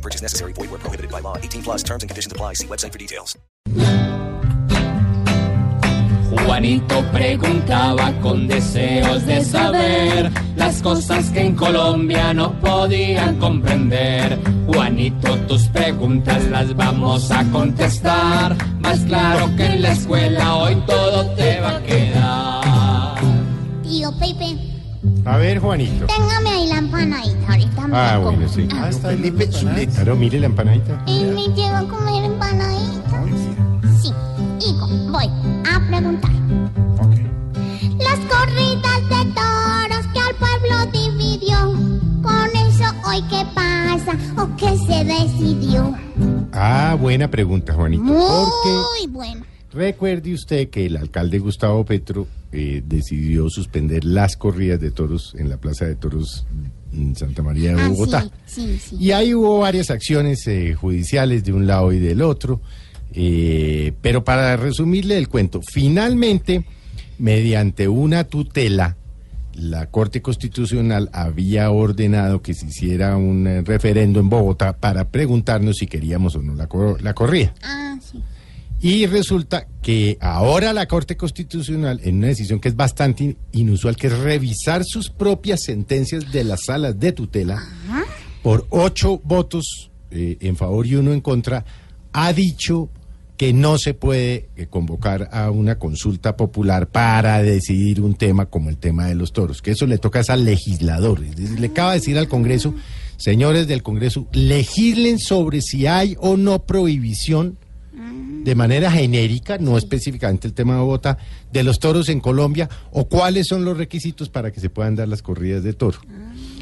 No purchase necessary. Void where prohibited by law. 18 plus terms and conditions apply. See website for details. Juanito preguntaba con deseos de saber las cosas que en Colombia no podían comprender. Juanito, tus preguntas las vamos a contestar. Más claro que en la escuela hoy todo te va a quedar. Tío Pepe, A ver, Juanito. téngame ahí la Ah, como. bueno, sí. Ah, está Claro, mire la empanadita. ¿Y me llevo a comer empanadita? Sí. Hijo, voy a preguntar. Las corridas de toros que al pueblo dividió. Con eso hoy qué pasa o qué se decidió. Ah, buena pregunta, Juanito. Porque Muy bueno. recuerde usted que el alcalde Gustavo Petro eh, decidió suspender las corridas de toros en la Plaza de Toros Santa María de Ah, Bogotá. sí, sí, sí. Y ahí hubo varias acciones eh, judiciales de un lado y del otro. eh, pero para resumirle el cuento, finalmente, mediante una tutela, la Corte Constitucional había ordenado que se hiciera un eh, referendo en Bogotá para preguntarnos si queríamos o no la, cor- la corrida. Ah. Y resulta que ahora la Corte Constitucional, en una decisión que es bastante in- inusual, que es revisar sus propias sentencias de las salas de tutela, por ocho votos eh, en favor y uno en contra, ha dicho que no se puede eh, convocar a una consulta popular para decidir un tema como el tema de los toros, que eso le toca es al legislador. Le acaba de decir al Congreso, señores del Congreso, legislen sobre si hay o no prohibición de manera genérica, no específicamente el tema de Bogotá, de los toros en Colombia o cuáles son los requisitos para que se puedan dar las corridas de toro.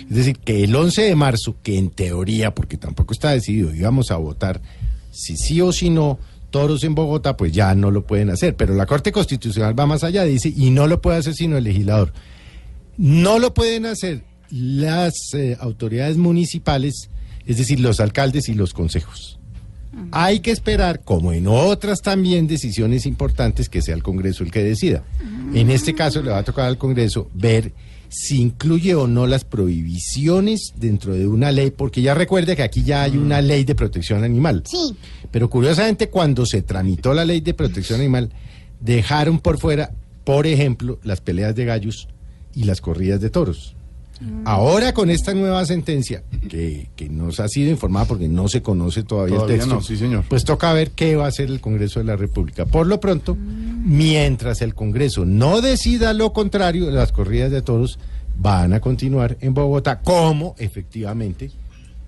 Es decir, que el 11 de marzo, que en teoría, porque tampoco está decidido, íbamos a votar si sí o si no, toros en Bogotá, pues ya no lo pueden hacer. Pero la Corte Constitucional va más allá, dice, y no lo puede hacer sino el legislador. No lo pueden hacer las eh, autoridades municipales, es decir, los alcaldes y los consejos. Hay que esperar, como en otras también decisiones importantes, que sea el Congreso el que decida. En este caso le va a tocar al Congreso ver si incluye o no las prohibiciones dentro de una ley, porque ya recuerde que aquí ya hay una ley de protección animal. Sí. Pero curiosamente, cuando se tramitó la ley de protección animal, dejaron por fuera, por ejemplo, las peleas de gallos y las corridas de toros. Ahora con esta nueva sentencia, que, que nos ha sido informada porque no se conoce todavía, Todavía el texto, no, sí, señor. pues toca ver qué va a hacer el Congreso de la República. Por lo pronto, mientras el Congreso no decida lo contrario, las corridas de toros van a continuar en Bogotá, como efectivamente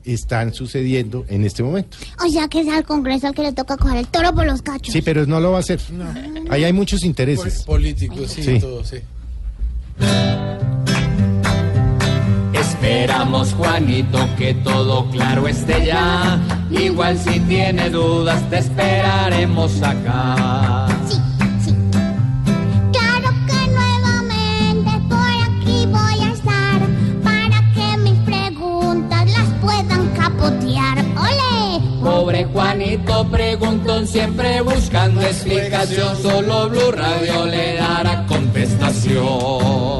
están sucediendo en este momento. O sea que es al Congreso al que le toca coger el toro por los cachos. Sí, pero no lo va a hacer. Ahí hay muchos intereses. Políticos, sí, Sí. todo, sí. Esperamos, Juanito, que todo claro esté ya. Igual si tiene dudas, te esperaremos acá. Sí, sí. Claro que nuevamente por aquí voy a estar para que mis preguntas las puedan capotear. ¡Ole! Pobre Juanito preguntón, siempre buscando explicación. Solo Blue Radio le dará contestación.